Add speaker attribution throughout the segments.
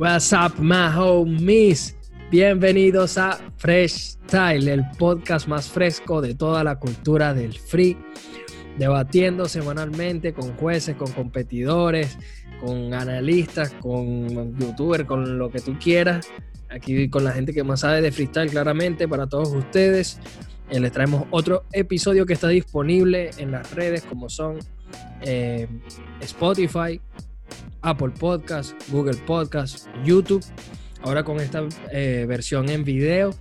Speaker 1: What's up, my homies? Bienvenidos a Fresh Style, el podcast más fresco de toda la cultura del free, debatiendo semanalmente con jueces, con competidores, con analistas, con youtubers, con lo que tú quieras. Aquí con la gente que más sabe de freestyle claramente para todos ustedes. Eh, les traemos otro episodio que está disponible en las redes como son eh, Spotify, Apple Podcast, Google Podcast, YouTube. Ahora con esta eh, versión en video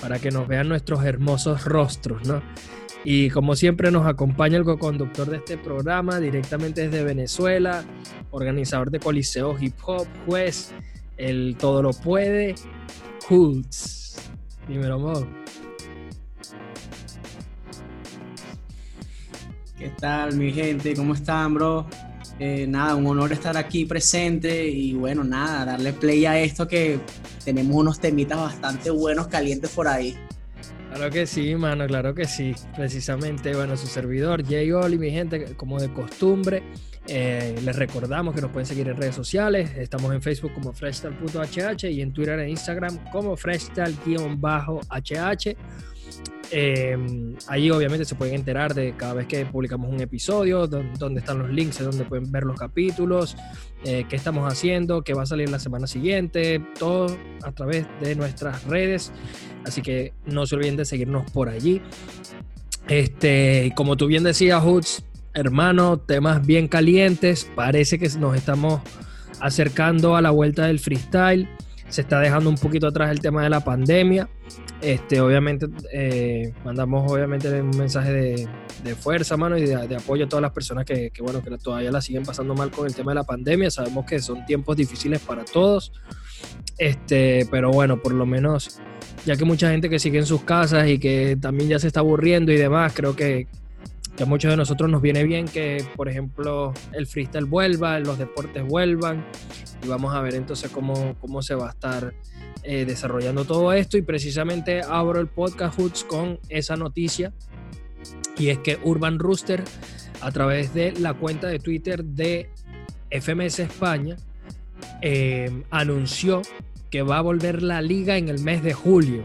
Speaker 1: para que nos vean nuestros hermosos rostros, ¿no? Y como siempre nos acompaña el co-conductor de este programa directamente desde Venezuela, organizador de Coliseo Hip Hop, juez, el todo lo puede, Hoods. Dímelo, Mo.
Speaker 2: ¿Qué tal, mi gente? ¿Cómo están, bro? Eh, nada, un honor estar aquí presente y bueno, nada, darle play a esto que tenemos unos temitas bastante buenos, calientes por ahí.
Speaker 1: Claro que sí, mano, claro que sí. Precisamente, bueno, su servidor, Jay Oli, mi gente, como de costumbre, eh, les recordamos que nos pueden seguir en redes sociales. Estamos en Facebook como freshtal.hh y en Twitter e Instagram como freshtal-hh. Eh, ahí obviamente se pueden enterar de cada vez que publicamos un episodio, dónde están los links, donde pueden ver los capítulos, eh, qué estamos haciendo, qué va a salir la semana siguiente, todo a través de nuestras redes. Así que no se olviden de seguirnos por allí. Este, como tú bien decías, Hoods, hermano, temas bien calientes. Parece que nos estamos acercando a la vuelta del freestyle. Se está dejando un poquito atrás el tema de la pandemia. Este, obviamente, eh, mandamos obviamente un mensaje de, fuerza, mano, y de, apoyo a todas las personas que, bueno, que todavía la siguen pasando mal con el tema de la pandemia. Sabemos que son tiempos difíciles para todos. Este, pero bueno, por lo menos, ya que mucha gente que sigue en sus casas y que también ya se está aburriendo y demás, creo que, a muchos de nosotros nos viene bien que, por ejemplo, el freestyle vuelva, los deportes vuelvan. Y vamos a ver entonces cómo, cómo se va a estar eh, desarrollando todo esto y precisamente abro el podcast Hoods con esa noticia y es que Urban Rooster a través de la cuenta de Twitter de FMS España eh, anunció que va a volver la liga en el mes de julio.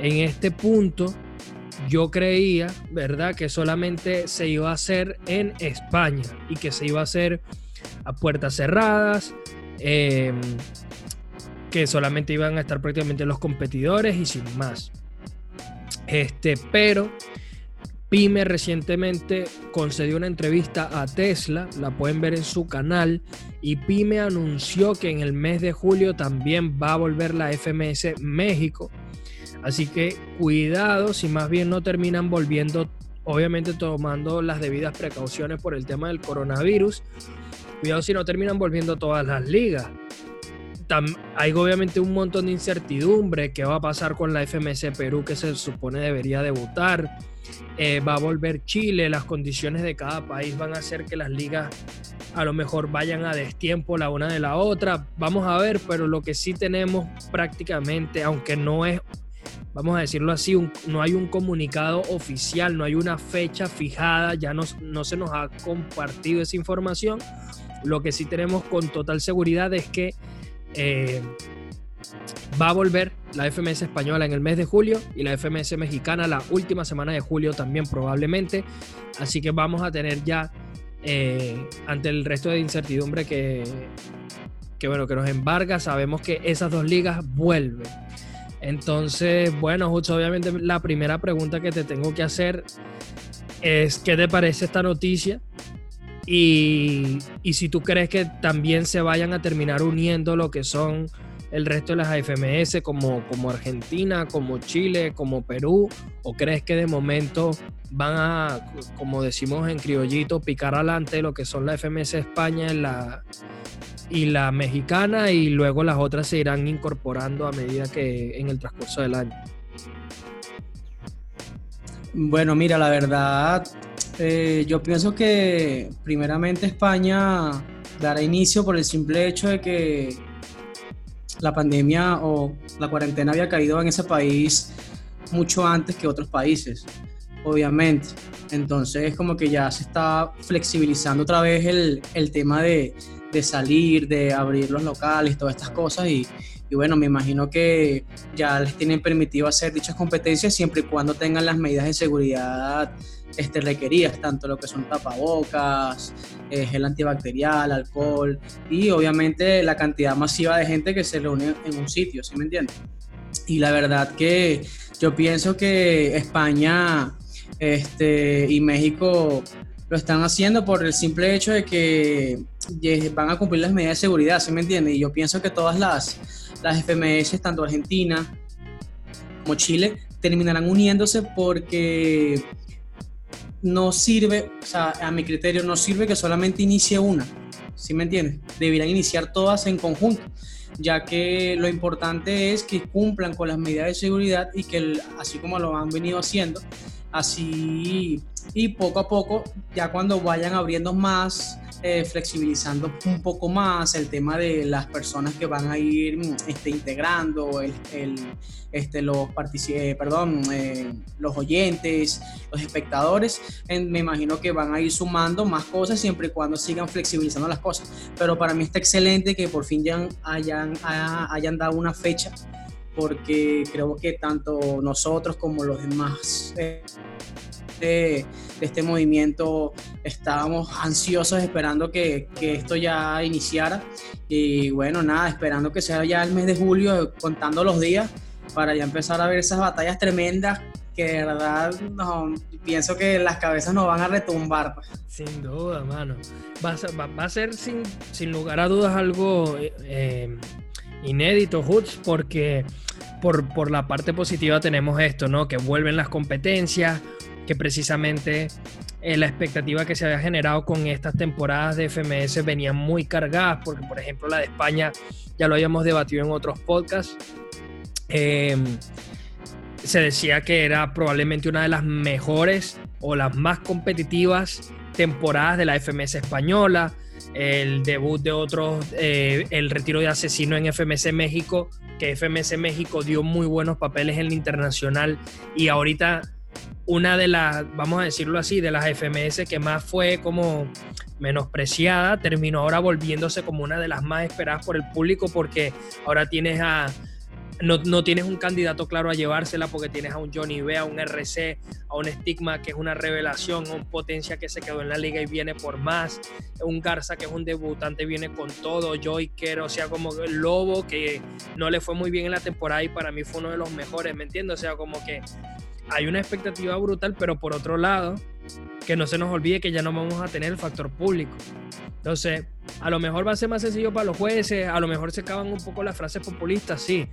Speaker 1: En este punto yo creía, ¿verdad?, que solamente se iba a hacer en España y que se iba a hacer a puertas cerradas. Eh, que solamente iban a estar prácticamente los competidores y sin más. Este, pero Pyme recientemente concedió una entrevista a Tesla, la pueden ver en su canal, y Pyme anunció que en el mes de julio también va a volver la FMS México. Así que cuidado si más bien no terminan volviendo, obviamente tomando las debidas precauciones por el tema del coronavirus. Cuidado si no terminan volviendo todas las ligas hay obviamente un montón de incertidumbre. ¿Qué va a pasar con la FMS Perú que se supone debería debutar? Eh, va a volver Chile, las condiciones de cada país van a hacer que las ligas a lo mejor vayan a destiempo la una de la otra. Vamos a ver, pero lo que sí tenemos prácticamente, aunque no es, vamos a decirlo así, no hay un comunicado oficial, no hay una fecha fijada, ya no, no se nos ha compartido esa información. Lo que sí tenemos con total seguridad es que eh, va a volver la FMS española en el mes de julio y la FMS mexicana la última semana de julio también probablemente. Así que vamos a tener ya, eh, ante el resto de incertidumbre que, que, bueno, que nos embarga, sabemos que esas dos ligas vuelven. Entonces, bueno, justo obviamente la primera pregunta que te tengo que hacer es, ¿qué te parece esta noticia? Y, si tú crees que también se vayan a terminar uniendo lo que son el resto de las AFMS como, como Argentina, como Chile, como Perú, o crees que de momento van a, como decimos en criollito, picar adelante lo que son la FMS España la, y la mexicana y luego las otras se irán incorporando a medida que en el transcurso del año?
Speaker 2: Bueno, mira, la verdad, eh, yo pienso que primeramente España dará inicio por el simple hecho de que la pandemia o la cuarentena había caído en ese país mucho antes que otros países, obviamente. Entonces como que ya se está flexibilizando otra vez el, tema de, de salir, de abrir los locales, todas estas cosas y, bueno, me imagino que ya les tienen permitido hacer dichas competencias siempre y cuando tengan las medidas de seguridad este, requeridas, tanto lo que son tapabocas, eh, gel antibacterial, alcohol y obviamente la cantidad masiva de gente que se reúne en un sitio, ¿sí me entiendes? Y la verdad que yo pienso que España este, y México lo están haciendo por el simple hecho de que van a cumplir las medidas de seguridad, ¿sí me entiendes? Y yo pienso que todas las, las FMS, tanto Argentina como Chile, terminarán uniéndose porque no sirve, o sea, a mi criterio, no sirve que solamente inicie una, ¿sí me entiendes? Deberían iniciar todas en conjunto, ya que lo importante es que cumplan con las medidas de seguridad y que, así como lo han venido haciendo, así y poco a poco, ya cuando vayan abriendo más, eh, flexibilizando un poco más el tema de las personas que van a ir mm, este, integrando, el, este, los, eh, perdón, eh, los oyentes, los espectadores, me imagino que van a ir sumando más cosas siempre y cuando sigan flexibilizando las cosas. Pero para mí está excelente que por fin ya hayan, hayan dado una fecha porque creo que tanto nosotros como los demás de, este movimiento estábamos ansiosos esperando que, que, esto ya iniciara y bueno, nada, esperando que sea ya el mes de julio, contando los días para ya empezar a ver esas batallas tremendas que de verdad no, pienso que las cabezas nos van a retumbar. Pues.
Speaker 1: Sin duda, mano. Va a va, a ser sin, sin, lugar a dudas algo eh, eh inédito, Hoods, porque por, por, la parte positiva tenemos esto, ¿no? Que vuelven las competencias, que precisamente eh, la expectativa que se había generado con estas temporadas de FMS venía muy cargadas, porque por ejemplo la de España ya lo habíamos debatido en otros podcasts. Em, se decía que era probablemente una de las mejores o las más competitivas temporadas de la FMS española. El debut de otros, eh, el retiro de asesino en FMS México, que FMS México dio muy buenos papeles en el internacional. Y ahorita una de las, vamos a decirlo así, de las FMS que más fue como menospreciada, terminó ahora volviéndose como una de las más esperadas por el público porque ahora tienes a... No, tienes un candidato claro a llevársela porque tienes a un Johnny B, a un RC, a un Stigma que es una revelación, a un Potencia que se quedó en la liga y viene por más, un Garza que es un debutante, viene con todo, Joyker, o sea, como el Lobo que no le fue muy bien en la temporada y para mí fue uno de los mejores, ¿me entiendes? O sea, como que hay una expectativa brutal, pero por otro lado, que no se nos olvide que ya no vamos a tener el factor público. Entonces, a lo mejor va a ser más sencillo para los jueces, a lo mejor se acaban un poco las frases populistas, sí,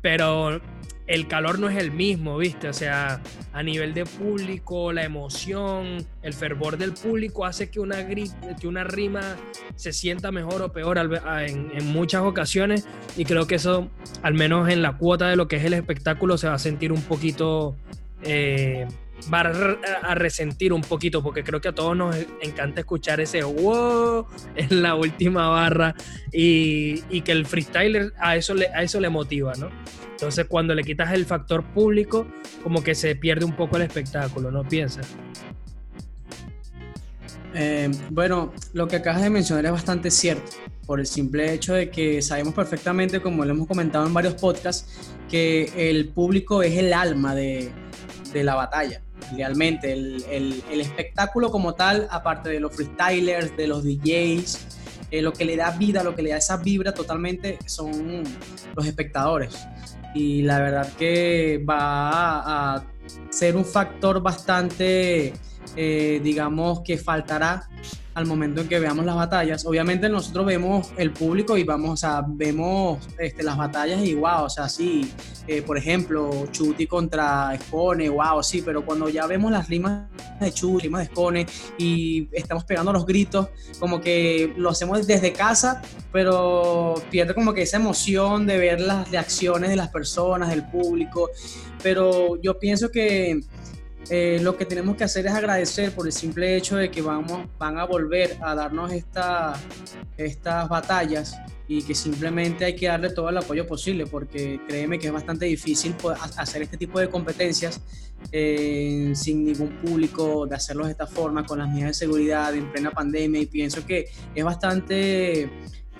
Speaker 1: pero el calor no es el mismo, ¿viste? O sea, a nivel de público, la emoción, el fervor del público hace que una, que una rima se sienta mejor o peor en, en, muchas ocasiones y creo que eso, al menos en la cuota de lo que es el espectáculo, se va a sentir un poquito eh, va a resentir un poquito, porque creo que a todos nos encanta escuchar ese wow en la última barra y, que el freestyler a eso, le, a eso le motiva, ¿no? Entonces cuando le quitas el factor público, como que se pierde un poco el espectáculo, ¿no piensas?
Speaker 2: Eh, bueno, lo que acabas de mencionar es bastante cierto, por el simple hecho de que sabemos perfectamente, como lo hemos comentado en varios podcasts, que el público es el alma de, de la batalla. Realmente, el, el, espectáculo como tal, aparte de los freestylers, de los DJs, eh, lo que le da vida, lo que le da esa vibra totalmente son los espectadores. Y la verdad que va a, ser un factor bastante, eh, digamos, que faltará al momento en que veamos las batallas. Obviamente nosotros vemos el público y vamos, o sea, vemos este, las batallas y wow, o sea, sí, eh, por ejemplo, Chuti contra Escone, wow, sí, pero cuando ya vemos las rimas de Chuti, rimas de Escone y estamos pegando los gritos, como que lo hacemos desde casa, pero pierde como que esa emoción de ver las reacciones de las personas, del público, pero yo pienso que eh, lo que tenemos que hacer es agradecer por el simple hecho de que vamos, van a volver a darnos esta, estas batallas y que simplemente hay que darle todo el apoyo posible porque créeme que es bastante difícil hacer este tipo de competencias eh, sin ningún público, de hacerlo de esta forma, con las medidas de seguridad en plena pandemia y pienso que es bastante...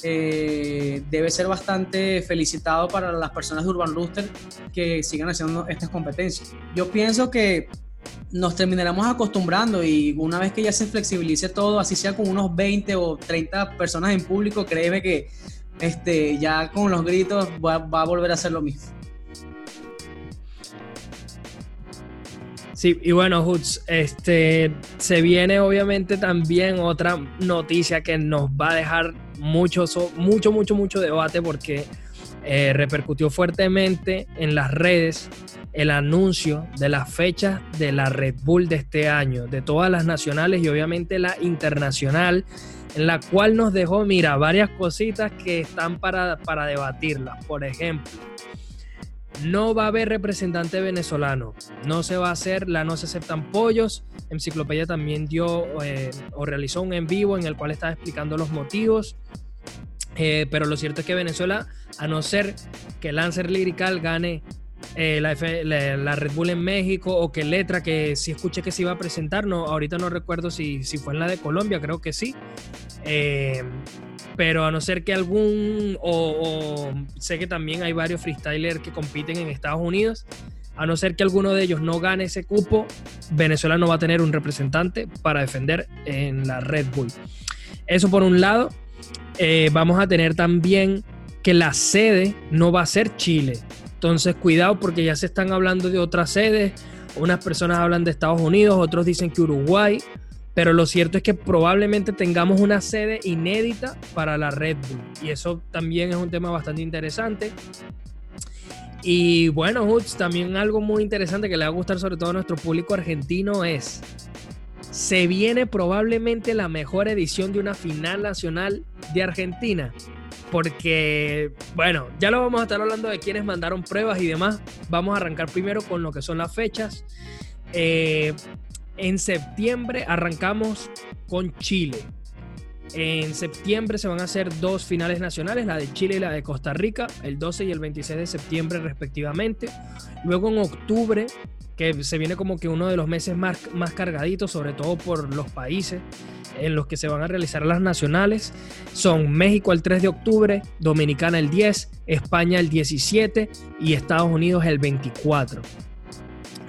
Speaker 2: Eh, debe ser bastante felicitado para las personas de Urban Rooster que sigan haciendo estas competencias. Yo pienso que nos terminaremos acostumbrando y una vez que ya se flexibilice todo, así sea con unos 20 o 30 personas en público, créeme que este, ya con los gritos va, a volver a ser lo mismo.
Speaker 1: Sí, y bueno, Hoods, este, se viene obviamente también otra noticia que nos va a dejar mucho, mucho, mucho, mucho debate porque eh, repercutió fuertemente en las redes el anuncio de las fechas de la Red Bull de este año, de todas las nacionales y obviamente la internacional, en la cual nos dejó, mira, varias cositas que están para, para debatirlas. Por ejemplo, no va a haber representante venezolano, no se va a hacer la No se aceptan pollos. Enciclopedia también dio eh, o realizó un en vivo en el cual estaba explicando los motivos. Eh, pero lo cierto es que Venezuela, a no ser que Lancer Lyrical gane eh, la, Red Bull en México o que Letra, que sí escuché que se iba a presentar, no, ahorita no recuerdo si, si fue en la de Colombia, creo que sí. Eh, pero a no ser que algún, o, sé que también hay varios freestylers que compiten en Estados Unidos, a no ser que alguno de ellos no gane ese cupo, Venezuela no va a tener un representante para defender en la Red Bull. Eso por un lado. Eh, vamos a tener también que la sede no va a ser Chile, entonces, cuidado porque ya se están hablando de otras sedes. Unas personas hablan de Estados Unidos, otros dicen que Uruguay. Pero lo cierto es que probablemente tengamos una sede inédita para la Red Bull. Y eso también es un tema bastante interesante. Y bueno, Hoods, también algo muy interesante que le va a gustar sobre todo a nuestro público argentino es, se viene probablemente la mejor edición de una final nacional de Argentina porque, bueno, ya lo vamos a estar hablando de quienes mandaron pruebas y demás. Vamos a arrancar primero con lo que son las fechas. Eh, en septiembre arrancamos con Chile. En septiembre se van a hacer dos finales nacionales, la de Chile y la de Costa Rica, el 12 y el 26 de septiembre respectivamente. Luego en octubre que se viene como que uno de los meses más, más cargaditos, sobre todo por los países en los que se van a realizar las nacionales. Son México el 3 de octubre, Dominicana el 10, España el 17 y Estados Unidos el 24.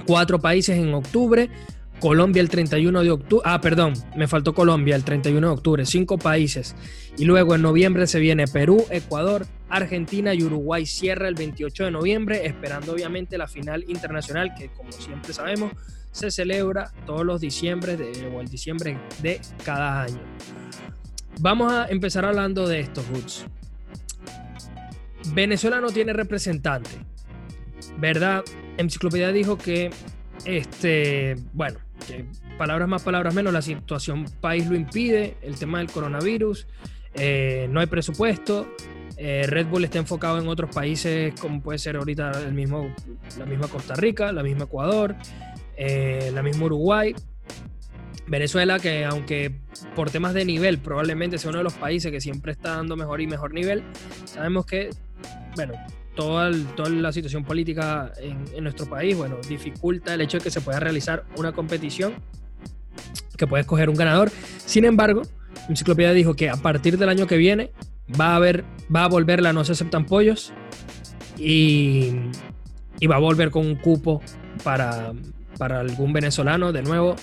Speaker 1: Cuatro países en octubre, Colombia el 31 de octubre, ah, perdón, me faltó Colombia el 31 de octubre, cinco países. Y luego en noviembre se viene Perú, Ecuador, Argentina y Uruguay cierra el 28 de noviembre, esperando obviamente la final internacional que como siempre sabemos se celebra todos los diciembre de, o el diciembre de cada año. Vamos a empezar hablando de estos Hoods. Venezuela no tiene representante, ¿verdad? Enciclopedia dijo que, este, bueno, palabras más, palabras menos, la situación país lo impide, el tema del coronavirus, eh, no hay presupuesto, eh, Red Bull está enfocado en otros países como puede ser ahorita el mismo, la misma Costa Rica, la misma Ecuador, eh, la misma Uruguay. Venezuela, que aunque por temas de nivel probablemente sea uno de los países que siempre está dando mejor y mejor nivel, sabemos que, bueno, toda, toda la situación política en, nuestro país, bueno, dificulta el hecho de que se pueda realizar una competición que puede escoger un ganador. Sin embargo, Enciclopedia dijo que a partir del año que viene va a haber, va a volver la no se aceptan pollos y, y va a volver con un cupo para, para algún venezolano de nuevo.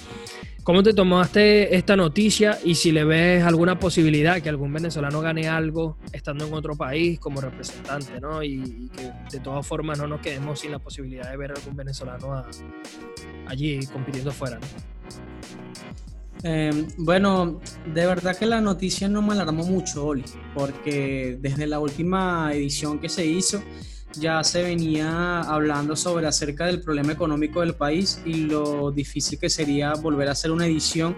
Speaker 1: ¿Cómo te tomaste esta noticia y si le ves alguna posibilidad que algún venezolano gane algo estando en otro país como representante, ¿no? Y, que de todas formas no nos quedemos sin la posibilidad de ver algún venezolano allí compitiendo fuera,
Speaker 2: em, bueno, de verdad que la noticia no me alarmó mucho, Oli, porque desde la última edición que se hizo, ya se venía hablando sobre acerca del problema económico del país y lo difícil que sería volver a hacer una edición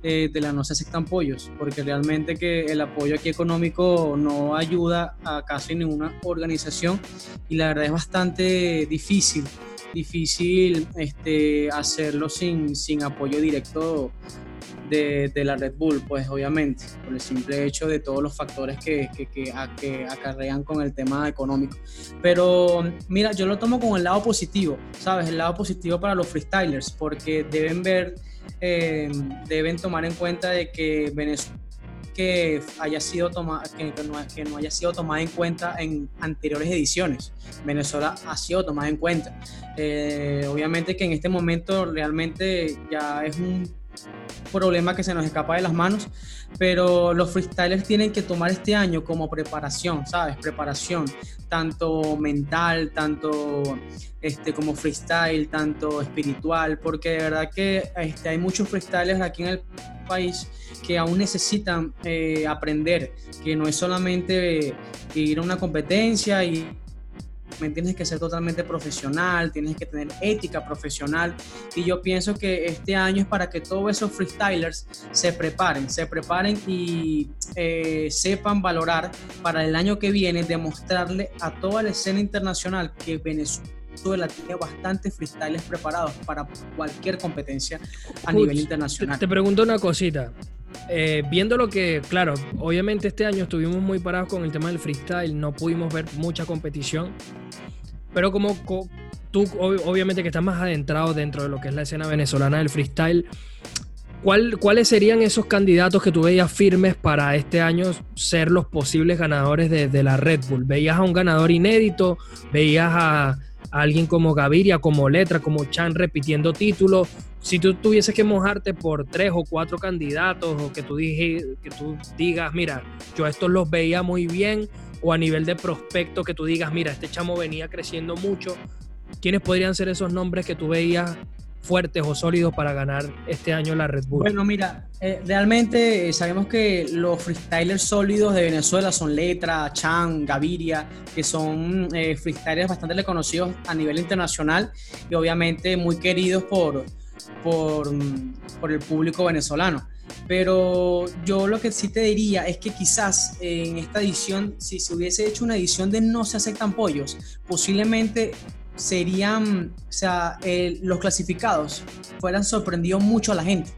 Speaker 2: eh, de la No se aceptan pollos, porque realmente que el apoyo aquí económico no ayuda a casi ninguna organización y la verdad es bastante difícil, difícil este, hacerlo sin, sin apoyo directo de, la Red Bull, pues obviamente, por el simple hecho de todos los factores que, que, que, acarrean con el tema económico. Pero mira, yo lo tomo con el lado positivo, ¿sabes? El lado positivo para los freestylers, porque deben ver, eh, deben tomar en cuenta de que Venezuela que haya sido toma, que, no, haya sido tomada en cuenta en anteriores ediciones. Venezuela ha sido tomada en cuenta. Eh, obviamente que en este momento realmente ya es un problema que se nos escapa de las manos, pero los freestylers tienen que tomar este año como preparación, ¿sabes? Preparación, tanto mental, tanto este, como freestyle, tanto espiritual, porque de verdad que este, hay muchos freestylers aquí en el país que aún necesitan eh, aprender, que no es solamente ir a una competencia y tienes que ser totalmente profesional, tienes que tener ética profesional y yo pienso que este año es para que todos esos freestylers se preparen, se preparen y eh, sepan valorar para el año que viene demostrarle a toda la escena internacional que Venezuela tiene bastantes freestylers preparados para cualquier competencia a nivel internacional.
Speaker 1: Te, pregunto una cosita. Eh, viendo lo que, claro, obviamente este año estuvimos muy parados con el tema del freestyle, no pudimos ver mucha competición, pero como tú obviamente que estás más adentrado dentro de lo que es la escena venezolana del freestyle, ¿cuáles serían esos candidatos que tú veías firmes para este año ser los posibles ganadores de, la Red Bull? ¿Veías a un ganador inédito? ¿Veías a, alguien como Gaviria, como Letra, como Chan repitiendo títulos? Si tú tuvieses que mojarte por tres o cuatro candidatos o que tú, dije, que tú digas, mira, yo estos los veía muy bien o a nivel de prospecto que tú digas, mira, este chamo venía creciendo mucho, ¿quiénes podrían ser esos nombres que tú veías fuertes o sólidos para ganar este año la Red Bull?
Speaker 2: Bueno, mira, eh, realmente eh, sabemos que los freestylers sólidos de Venezuela son Letra, Chan, Gaviria, que son eh, freestylers bastante reconocidos a nivel internacional y obviamente muy queridos por, por, por el público venezolano. Pero yo lo que sí te diría es que quizás en esta edición, si se hubiese hecho una edición de no se aceptan pollos, posiblemente serían, o sea, los clasificados fueran sorprendido mucho a la gente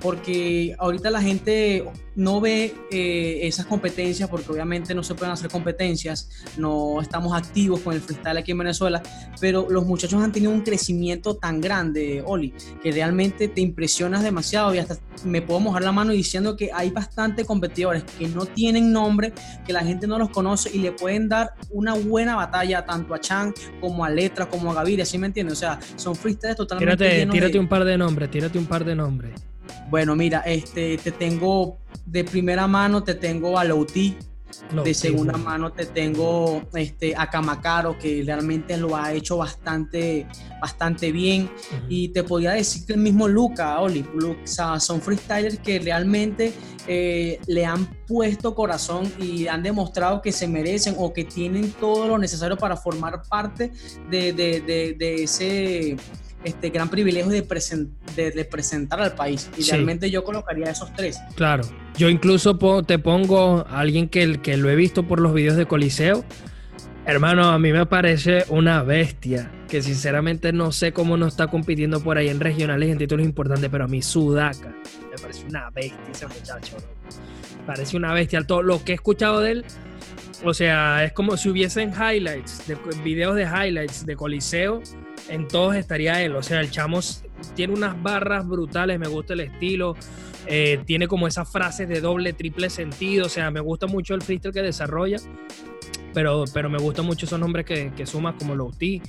Speaker 2: porque ahorita la gente no ve eh, esas competencias porque obviamente no se pueden hacer competencias, no estamos activos con el freestyle aquí en Venezuela, pero los muchachos han tenido un crecimiento tan grande, Oli, que realmente te impresionas demasiado y hasta me puedo mojar la mano diciendo que hay bastantes competidores que no tienen nombre, que la gente no los conoce y le pueden dar una buena batalla tanto a Chan como a Letra, como a Gaviria, ¿sí me entiendes? O sea, son freestyles totalmente...
Speaker 1: Tírate, tírate un par de nombres, tírate un par de nombres.
Speaker 2: Bueno, mira, este, te tengo de primera mano, te tengo a Louti. de segunda mano te tengo este, a Kamacaro, que realmente lo ha hecho bastante, bastante bien. Y te podría decir que el mismo Luca, Oli, son freestylers que realmente eh, le han puesto corazón y han demostrado que se merecen o que tienen todo lo necesario para formar parte de, de ese este gran privilegio de, de representar al país. Y realmente yo colocaría esos tres.
Speaker 1: Claro. Yo incluso te pongo a alguien que, que lo he visto por los videos de Coliseo. Hermano, a mí me parece una bestia. Que sinceramente no sé cómo no está compitiendo por ahí en regionales y en títulos importantes, pero a mí Sudaca me parece una bestia ese muchacho. Parece una bestia. Todo lo que he escuchado de él, o sea, es como si hubiesen highlights, de, videos de highlights de Coliseo en todos estaría él. O sea, el chamo tiene unas barras brutales, me gusta el estilo. Eh, tiene como esas frases de doble, triple sentido. O sea, me gusta mucho el freestyle que desarrolla. Pero, pero me gustan mucho esos nombres que, que sumas como Louti,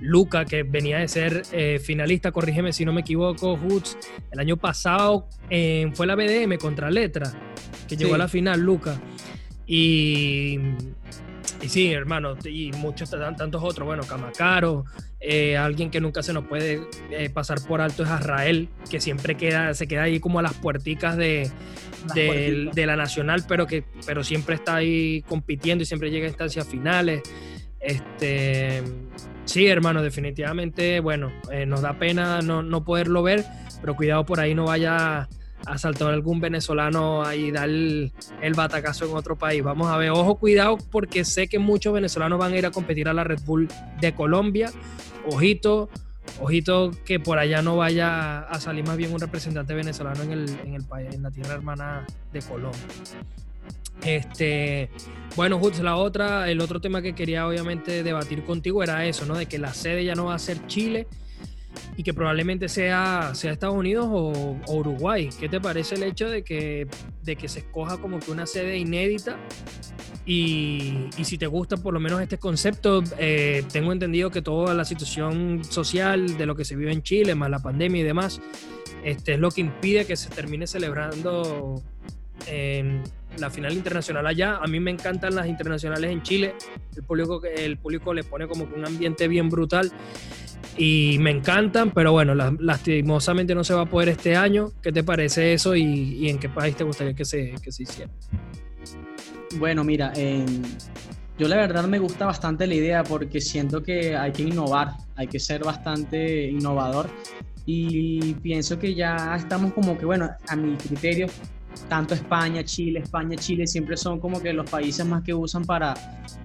Speaker 1: Luca, que venía de ser eh, finalista, corrígeme si no me equivoco, Hoots. El año pasado eh, fue la BDM contra Letra, que llegó a la final, Luca. Y y sí, hermano, y muchos tantos otros, bueno, Camacaro, eh, alguien que nunca se nos puede eh, pasar por alto es Azrael, que siempre queda, se queda ahí como a las puerticas de, de, la nacional, pero que pero siempre está ahí compitiendo y siempre llega a instancias finales. Este, sí, hermano, definitivamente, bueno, eh, nos da pena no, no poderlo ver, pero cuidado por ahí no vaya asaltó a algún venezolano ahí dar el, batacazo en otro país. Vamos a ver, ojo, cuidado, porque sé que muchos venezolanos van a ir a competir a la Red Bull de Colombia. Ojito, ojito que por allá no vaya a salir más bien un representante venezolano en el, en el país, en la tierra hermana de Colombia. Este, bueno, Hutz, la otra, el otro tema que quería obviamente debatir contigo era eso, ¿no? De que la sede ya no va a ser Chile y que probablemente sea, sea Estados Unidos o, Uruguay. ¿Qué te parece el hecho de que, de que se escoja como que una sede inédita? Y, y si te gusta por lo menos este concepto, eh, tengo entendido que toda la situación social de lo que se vive en Chile, más la pandemia y demás, este, es lo que impide que se termine celebrando en la final internacional allá. A mí me encantan las internacionales en Chile. El público, el público le pone como que un ambiente bien brutal y me encantan, pero bueno, lastimosamente no se va a poder este año. ¿Qué te parece eso y, en qué país te gustaría que se, que se hiciera?
Speaker 2: Bueno, mira, yo la verdad me gusta bastante la idea porque siento que hay que innovar, hay que ser bastante innovador y pienso que ya estamos como que, bueno, a mi criterio, tanto España, Chile, España, Chile siempre son como que los países más que usan para,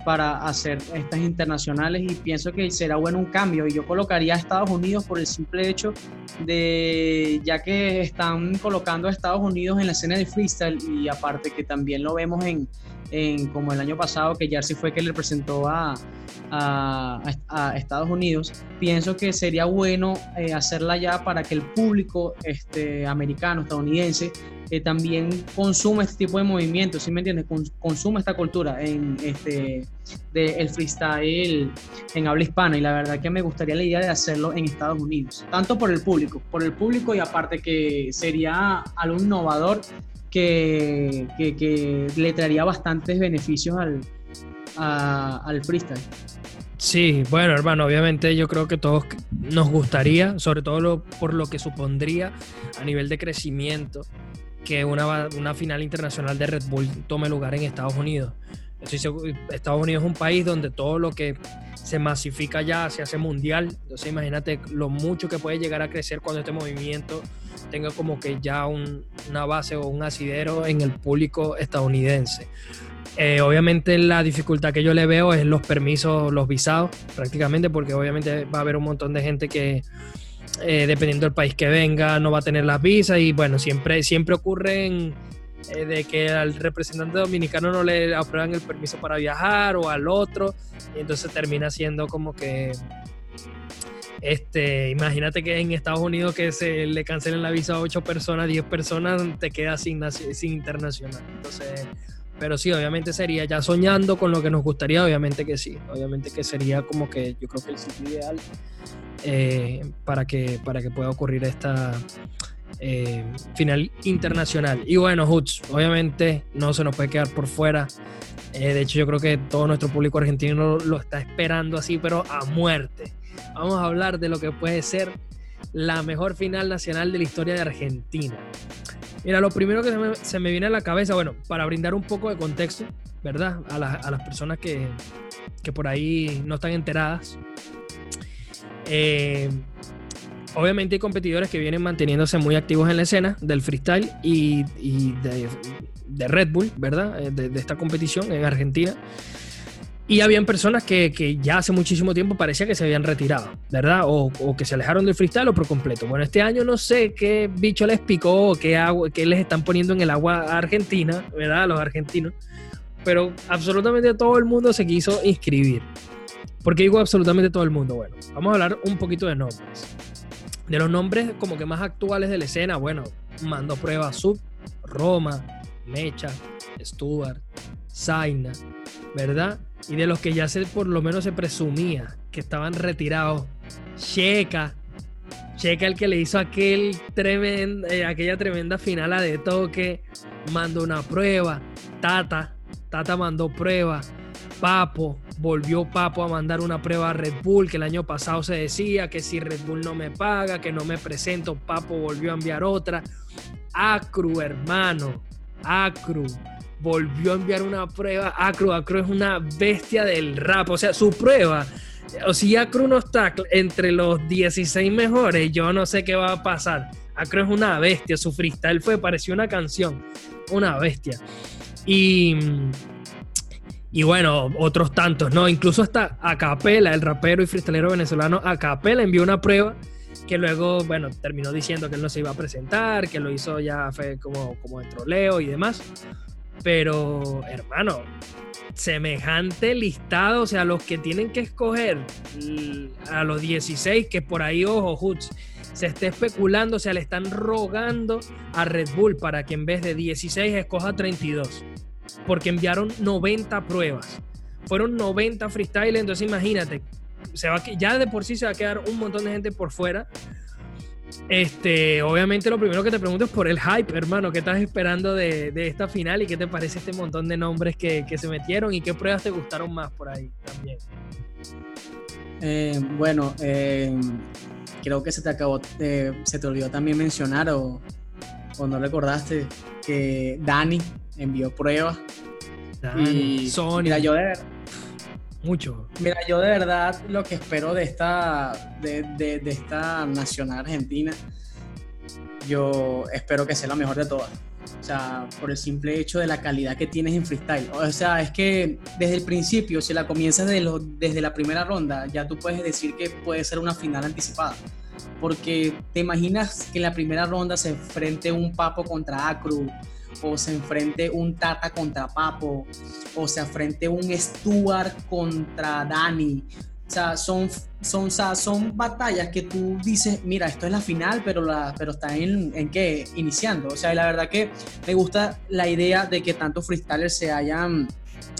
Speaker 2: para hacer estas internacionales y pienso que será bueno un cambio. Y yo colocaría a Estados Unidos por el simple hecho de ya que están colocando a Estados Unidos en la escena de freestyle y aparte que también lo vemos en, en como el año pasado que Jersey fue que le presentó a, a, Estados Unidos, pienso que sería bueno eh, hacerla ya para que el público este, americano, estadounidense, también consume este tipo de movimientos, ¿sí me entiendes? consume esta cultura en este de el freestyle en habla hispana y la verdad que me gustaría la idea de hacerlo en Estados Unidos, tanto por el público, por el público y aparte que sería algo innovador que, que, le traería bastantes beneficios al, al freestyle.
Speaker 1: Sí, bueno, hermano, obviamente yo creo que todos nos gustaría, sobre todo por lo que supondría a nivel de crecimiento que una, una final internacional de Red Bull tome lugar en Estados Unidos. Estados Unidos es un país donde todo lo que se masifica ya se hace mundial. Entonces imagínate lo mucho que puede llegar a crecer cuando este movimiento tenga como que ya una base o un asidero en el público estadounidense. Eh, obviamente la dificultad que yo le veo es los permisos, los visados, prácticamente, porque obviamente va a haber un montón de gente que eh, dependiendo del país que venga, no va a tener las visas y bueno, siempre, siempre ocurren eh, de que al representante dominicano no le aprueban el permiso para viajar o al otro, y entonces termina siendo como que este, imagínate que en Estados Unidos que se le cancelen la visa a 8 personas, 10 personas, te queda sin, sin internacional. Entonces, pero sí, obviamente sería ya soñando con lo que nos gustaría, obviamente que sí, obviamente que sería como que yo creo que el sitio ideal eh, para, que, para que pueda ocurrir esta eh, final internacional. Y bueno, Hoots, obviamente no se nos puede quedar por fuera. Eh, de hecho, yo creo que todo nuestro público argentino lo, está esperando así, pero a muerte. Vamos a hablar de lo que puede ser la mejor final nacional de la historia de Argentina. Mira, lo primero que se me, viene a la cabeza, bueno, para brindar un poco de contexto, ¿verdad? A, a las personas que, que, por ahí no están enteradas. Eh, obviamente hay competidores que vienen manteniéndose muy activos en la escena del freestyle y, de, Red Bull, ¿verdad? Eh, de, esta competición en Argentina. Y habían personas que, ya hace muchísimo tiempo parecía que se habían retirado, ¿verdad? O, que se alejaron del freestyle o por completo. Bueno, este año no sé qué bicho les picó o qué, agua, qué les están poniendo en el agua a Argentina, ¿verdad? A los argentinos. Pero absolutamente todo el mundo se quiso inscribir. ¿Por qué digo absolutamente todo el mundo? Bueno, vamos a hablar un poquito de nombres. De los nombres como que más actuales de la escena, bueno, mando prueba Sub, Roma, Mecha, Stuart, Zaina, ¿verdad? Y de los que ya se, por lo menos se presumía que estaban retirados, Checa, Checa el que le hizo aquel tremenda, eh, aquella tremenda final a de toque, mandó una prueba, Tata, Tata mandó prueba, Papo, volvió Papo a mandar una prueba a Red Bull, que el año pasado se decía que si Red Bull no me paga, que no me presento, Papo volvió a enviar otra. Acru, hermano, Acru, volvió a enviar una prueba. Acru, Acru es una bestia del rap, o sea, su prueba. O si Acru no está entre los 16 mejores, yo no sé qué va a pasar. Acru es una bestia, su freestyle fue, pareció una canción, una bestia. Y Y bueno, otros tantos, ¿no? Incluso hasta Acapela, el rapero y freestylero venezolano Acapela envió una prueba que luego, bueno, terminó diciendo que él no se iba a presentar, que lo hizo ya fue como, como de troleo y demás. Pero, hermano, semejante listado, o sea, los que tienen que escoger a los 16, que por ahí, ojo, Hoots, se esté especulando, o sea, le están rogando a Red Bull para que en vez de 16 escoja 32, porque enviaron 90 pruebas. Fueron 90 freestyle, entonces imagínate, se va, ya de por sí se va a quedar un montón de gente por fuera este, obviamente lo primero que te pregunto es por el hype, hermano, ¿qué estás esperando de, esta final y qué te parece este montón de nombres que, se metieron y qué pruebas te gustaron más por ahí también?
Speaker 2: Eh, bueno, eh, creo que se te acabó, eh, se te olvidó también mencionar o, o, no recordaste que Dani envió pruebas.
Speaker 1: Dani, y, Sony.
Speaker 2: Mira, yo
Speaker 1: mucho.
Speaker 2: Mira, yo de verdad lo que espero de esta, de, esta nacional argentina, yo espero que sea la mejor de todas. O sea, por el simple hecho de la calidad que tienes en freestyle. O sea, es que desde el principio, si la comienzas desde la primera ronda, ya tú puedes decir que puede ser una final anticipada. Porque te imaginas que en la primera ronda se enfrente un Papo contra Acru, o se enfrente un Tata contra Papo, o se enfrente un Stuart contra Dani. O sea, son, son, son batallas que tú dices, mira, esto es la final, pero, la, pero está en, en qué? Iniciando. O sea, la verdad que me gusta la idea de que tantos freestylers se hayan,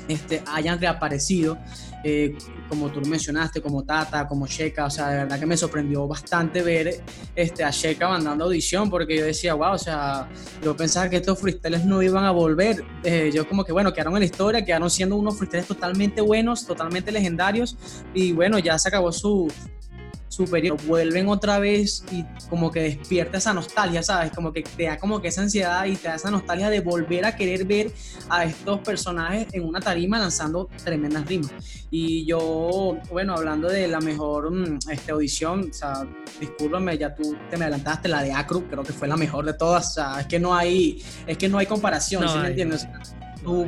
Speaker 2: este, hayan reaparecido eh, como tú mencionaste, como Tata, como Sheka, o sea, de verdad que me sorprendió bastante ver este, a Sheka mandando audición, porque yo decía, wow, o sea, yo pensaba que estos freestyles no iban a volver. Eh, yo como que, bueno, quedaron en la historia, quedaron siendo unos freestyles totalmente buenos, totalmente legendarios, y bueno, ya se acabó su, superior, vuelven otra vez y como que despierta esa nostalgia, ¿sabes? Como que te da como que esa ansiedad y te da esa nostalgia de volver a querer ver a estos personajes en una tarima lanzando tremendas rimas. Y yo, bueno, hablando de la mejor mm, este, audición, o sea, discúlpame, ya tú te me adelantaste, la de Acru, creo que fue la mejor de todas, o sea, es que no hay, es que no hay comparación, ¿sí me entiendes? Tú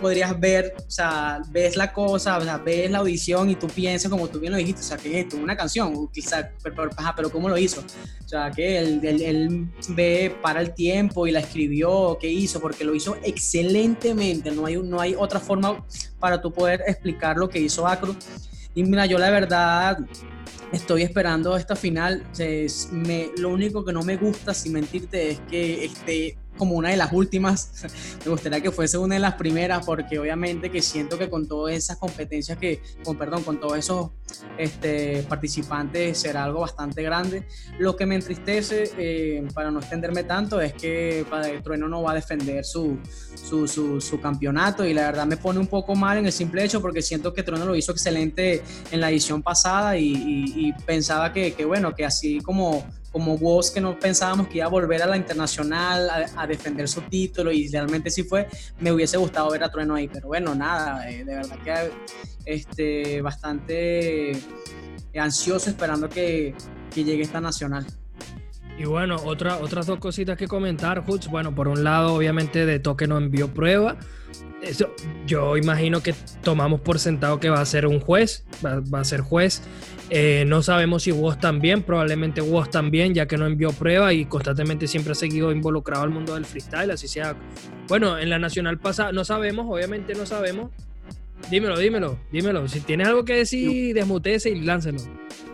Speaker 2: podrías ver, o sea, ves la cosa, o sea, ves la audición y tú piensas, como tú bien lo dijiste, o sea, que es esto? Una canción, quizás, pero, pero, ¿cómo lo hizo? O sea, que él, él, ve para el tiempo y la escribió, ¿qué hizo? Porque lo hizo excelentemente, no hay, no hay otra forma para tú poder explicar lo que hizo Acro. Y mira, yo la verdad estoy esperando esta final. me, lo único que no me gusta, sin mentirte, es que esté como una de las últimas. Me gustaría que fuese una de las primeras porque obviamente que siento que con todas esas competencias que, con perdón, con todos esos este, participantes será algo bastante grande. Lo que me entristece, eh, para no extenderme tanto, es que Padre Trueno no va a defender su, su, su, campeonato y la verdad me pone un poco mal en el simple hecho porque siento que Trueno lo hizo excelente en la edición pasada y, y pensaba que, que, bueno, que así como como vos que no pensábamos que iba a volver a la internacional a, defender su título y realmente sí fue, me hubiese gustado ver a Trueno ahí, pero bueno, nada, eh, de verdad que este, bastante ansioso esperando que, que llegue esta nacional.
Speaker 1: Y bueno, otra, otras dos cositas que comentar, Hutz. Bueno, por un lado, obviamente, de Toque no envió prueba. Eso, yo imagino que tomamos por sentado que va a ser un juez, va, a ser juez. Eh, no sabemos si Woz también, probablemente Woz también, ya que no envió prueba y constantemente siempre ha seguido involucrado al mundo del freestyle, así sea. Bueno, en la nacional pasada, no sabemos, obviamente no sabemos. Dímelo, dímelo, dímelo. Si tienes algo que decir, desmutese y láncelo.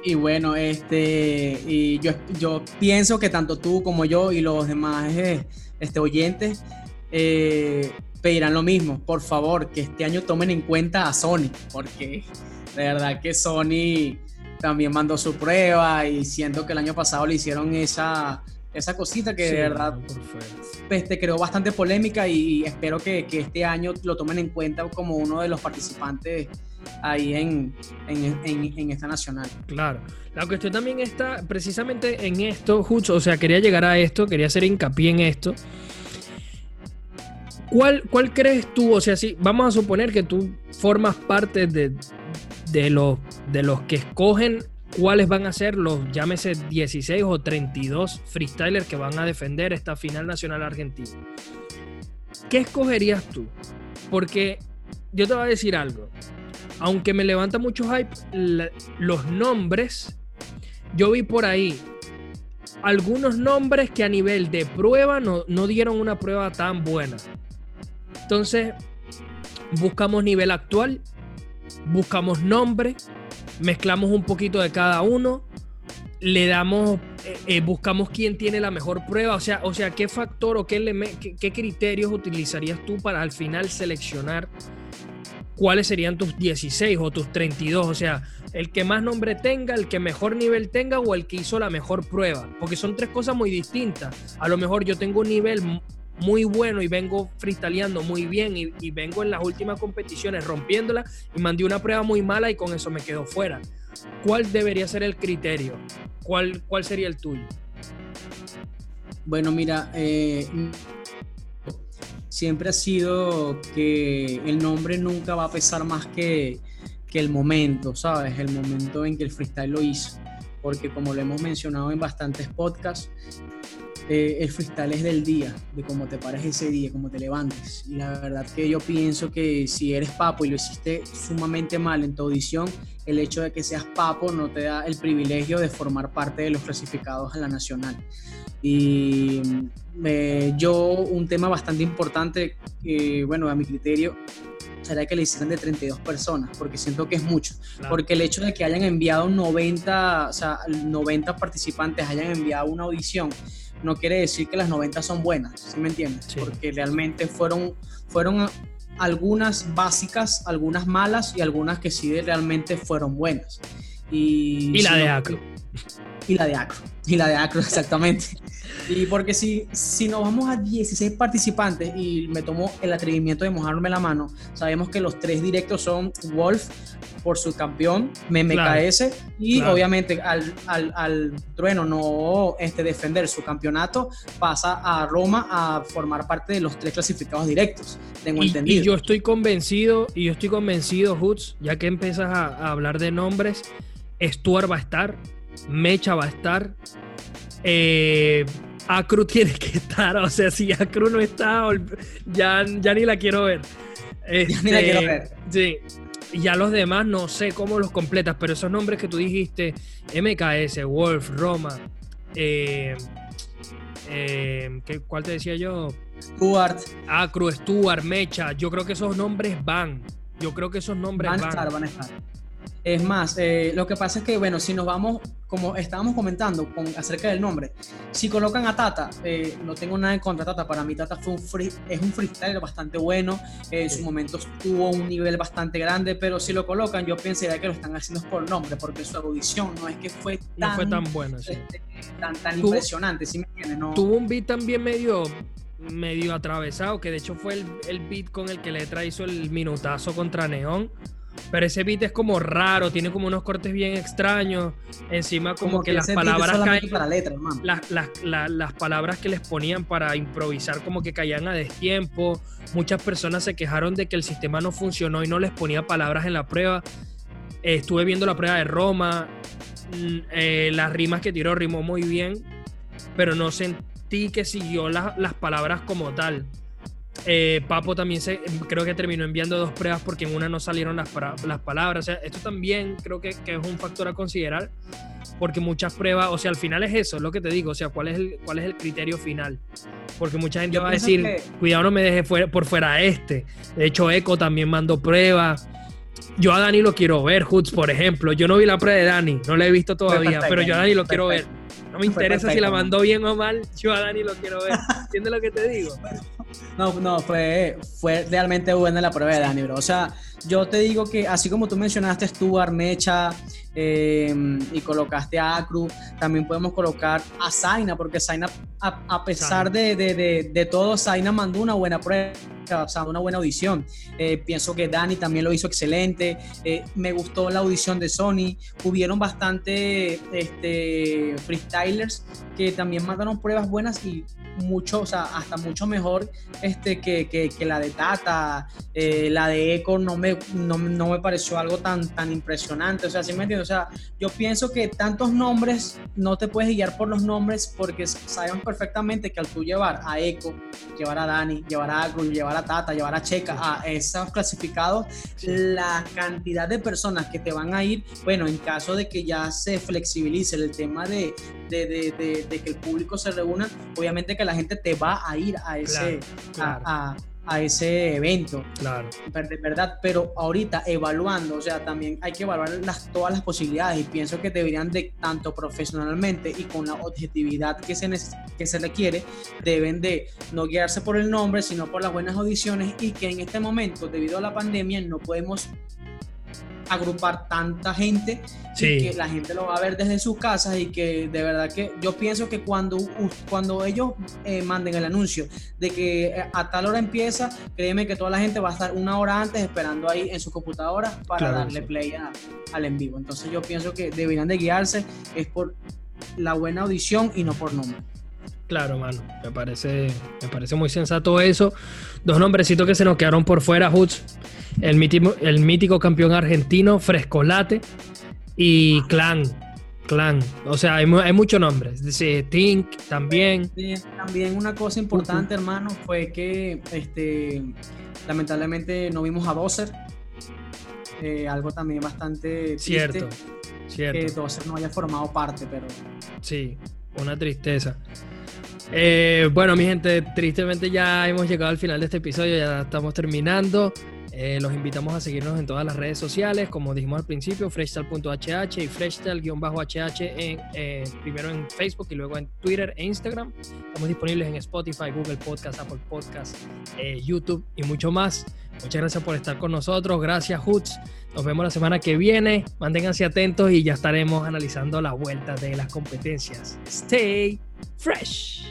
Speaker 2: Y bueno, este, y yo, yo pienso que tanto tú como yo y los demás eh, este, oyentes eh, pedirán lo mismo. Por favor, que este año tomen en cuenta a Sony, porque de verdad que Sony también mandó su prueba y siento que el año pasado le hicieron esa, esa cosita que de verdad pues, te creó bastante polémica y espero que, que, este año lo tomen en cuenta como uno de los participantes ahí en, en, esta nacional.
Speaker 1: Claro. La cuestión también está precisamente en esto, Jucho, o sea, quería llegar a esto, quería hacer hincapié en esto. ¿Cuál, ¿Cuál crees tú? O sea, si vamos a suponer que tú formas parte de, de, los, de los que escogen cuáles van a ser los, llámese 16 o 32 freestylers que van a defender esta final nacional argentina. ¿Qué escogerías tú? Porque yo te voy a decir algo. Aunque me levanta mucho hype, los nombres, yo vi por ahí algunos nombres que a nivel de prueba no, no dieron una prueba tan buena. Entonces, buscamos nivel actual, buscamos nombre, mezclamos un poquito de cada uno, le damos, eh, eh, buscamos quién tiene la mejor prueba, o sea, o sea, qué factor o qué, qué, criterios utilizarías tú para al final seleccionar cuáles serían tus 16 o tus 32, o sea, el que más nombre tenga, el que mejor nivel tenga o el que hizo la mejor prueba, porque son tres cosas muy distintas. A lo mejor yo tengo un nivel muy bueno y vengo freestyleando muy bien y, vengo en las últimas competiciones rompiéndola y mandé una prueba muy mala y con eso me quedo fuera. ¿Cuál debería ser el criterio? ¿Cuál, cuál sería el tuyo?
Speaker 2: Bueno, mira, eh, siempre ha sido que el nombre nunca va a pesar más que, que el momento, ¿sabes? El momento en que el freestyle lo hizo. Porque como lo hemos mencionado en bastantes podcasts, eh, el freestyle es del día, de cómo te pares ese día, cómo te levantes. Y la verdad que yo pienso que si eres papo y lo hiciste sumamente mal en tu audición, el hecho de que seas papo no te da el privilegio de formar parte de los clasificados a la nacional. Y eh, yo, un tema bastante importante, bueno, a mi criterio, sería que le hicieran de 32 personas, porque siento que es mucho. Porque el hecho de que hayan enviado 90, o sea, 90 participantes hayan enviado una audición, no quiere decir que las 90 son buenas, ¿sí me entiendes? Porque realmente fueron, fueron algunas básicas, algunas malas y algunas que sí realmente fueron buenas.
Speaker 1: Y, la de Acro.
Speaker 2: Y la de Acro. Y la de Acro, exactamente. y porque si, si nos vamos a 16 participantes y me tomo el atrevimiento de mojarme la mano, sabemos que los tres directos son Wolf, por su campeón, MMKS, y obviamente al, al, Trueno no este, defender su campeonato, pasa a Roma a formar parte de los tres clasificados directos, tengo entendido.
Speaker 1: Y yo estoy convencido, y yo estoy convencido, Hoots, ya que empiezas a, hablar de nombres, Stuart va a estar, Mecha va a estar, eh, Acru tiene que estar, o sea, si Acru no está, ya, ya ni la quiero ver.
Speaker 2: ya ni la quiero este, ver.
Speaker 1: Sí, ya los demás no sé cómo los completas, pero esos nombres que tú dijiste, MKS, Wolf, Roma, eh, eh, ¿cuál te decía yo?
Speaker 2: Stuart.
Speaker 1: Acru, Stuart, Mecha, yo creo que esos nombres van. Yo creo que esos nombres van.
Speaker 2: Van a estar, van a estar. Es más, eh, lo que pasa es que, bueno, si nos vamos, como estábamos comentando con, acerca del nombre, si colocan a Tata, eh, no tengo nada en contra de Tata, para mí Tata fue un free, es un freestyler bastante bueno, en su momento tuvo un nivel bastante grande, pero si lo colocan, yo pensaría que lo están haciendo por nombre, porque su audición no es que fue
Speaker 1: tan, no fue tan buena, sí.
Speaker 2: Este, tan, tan impresionante, ¿sí me entiendes? No.
Speaker 1: Tuvo un beat también medio medio atravesado, que de hecho fue el, el beat con el que Letra hizo el minutazo contra Neón pero ese beat es como raro, tiene como unos cortes bien extraños. Encima, como, que, las palabras caen.
Speaker 2: Para letra,
Speaker 1: las, las, las, palabras que les ponían para improvisar, como que caían a destiempo. Muchas personas se quejaron de que el sistema no funcionó y no les ponía palabras en la prueba. estuve viendo la prueba de Roma. Mm, eh, las rimas que tiró rimó muy bien, pero no sentí que siguió las palabras como tal. Eh, Papo también se, creo que terminó enviando dos pruebas porque en una no salieron las, las palabras. O sea, esto también creo que, que, es un factor a considerar porque muchas pruebas, o sea, al final es eso, es lo que te digo, o sea, cuál es el, cuál es el criterio final. Porque mucha gente va a decir, cuidado, no me deje por fuera este. De hecho, Eco también mandó pruebas. Yo a Dani lo quiero ver, Hoods, por ejemplo. Yo no vi la prueba de Dani, no la he visto todavía, pero yo a Dani lo quiero ver. No me interesa si la mandó bien o mal, yo a Dani lo quiero ver. ¿Entiendes lo que te digo?
Speaker 2: No, no, fue, fue realmente buena la prueba de Dani, bro. O sea, yo te digo que así como tú mencionaste Stuart, Mecha em, y colocaste a Acru, también podemos colocar a Zaina, porque Zaina, a, pesar de, de, de, todo, Zaina mandó una buena prueba, o sea, una buena audición. Eh, pienso que Dani también lo hizo excelente. Eh, me gustó la audición de Sony. Hubieron bastante este, freestylers que también mandaron pruebas buenas y mucho, o sea, hasta mucho mejor este, que, que, la de Tata, eh, la de Eco no me, no, no, me pareció algo tan, tan impresionante, o sea, ¿sí me entiendes? O sea, yo pienso que tantos nombres, no te puedes guiar por los nombres porque sabemos perfectamente que al tú llevar a Eco, llevar a Dani, llevar a Agro, llevar a Tata, llevar a Checa, a esos clasificados, la cantidad de personas que te van a ir, bueno, en caso de que ya se flexibilice el tema de, de, de, de que el público se reúna, obviamente que la gente te va a ir a ese, A, ese evento.
Speaker 1: Claro.
Speaker 2: De verdad, pero ahorita evaluando, o sea, también hay que evaluar las, todas las posibilidades y pienso que deberían de, tanto profesionalmente y con la objetividad que se, que se requiere, deben de no guiarse por el nombre, sino por las buenas audiciones y que en este momento, debido a la pandemia, no podemos agrupar tanta gente y que la gente lo va a ver desde sus casas y que de verdad que yo pienso que cuando, cuando ellos eh, manden el anuncio de que eh, a tal hora empieza, créeme que toda la gente va a estar una hora antes esperando ahí en su computadora para darle play al en vivo. Entonces yo pienso que deberían de guiarse es por la buena audición y no por nombre.
Speaker 1: Claro, mano, me parece, me parece muy sensato eso. Dos nombrecitos que se nos quedaron por fuera, Hoods el mítico, el mítico campeón argentino Frescolate y Clan. Clan. O sea, hay, hay muchos nombres. Dice Tink también.
Speaker 2: también una cosa importante, hermano, fue que este, lamentablemente no vimos a Dozer. Eh, algo también bastante
Speaker 1: triste, cierto, cierto.
Speaker 2: que Dozer no haya formado parte, pero
Speaker 1: sí, una tristeza. Eh, bueno, mi gente, tristemente ya hemos llegado al final de este episodio, ya estamos terminando. Eh, los invitamos a seguirnos en todas las redes sociales, como dijimos al principio, freshtal.hh y freshtal-hh en, eh, primero en Facebook y luego en Twitter e Instagram. Estamos disponibles en Spotify, Google Podcast, Apple Podcast, eh, YouTube y mucho más. Muchas gracias por estar con nosotros. Gracias, Hoots. Nos vemos la semana que viene. Manténganse atentos y ya estaremos analizando la vuelta de las competencias. Stay fresh.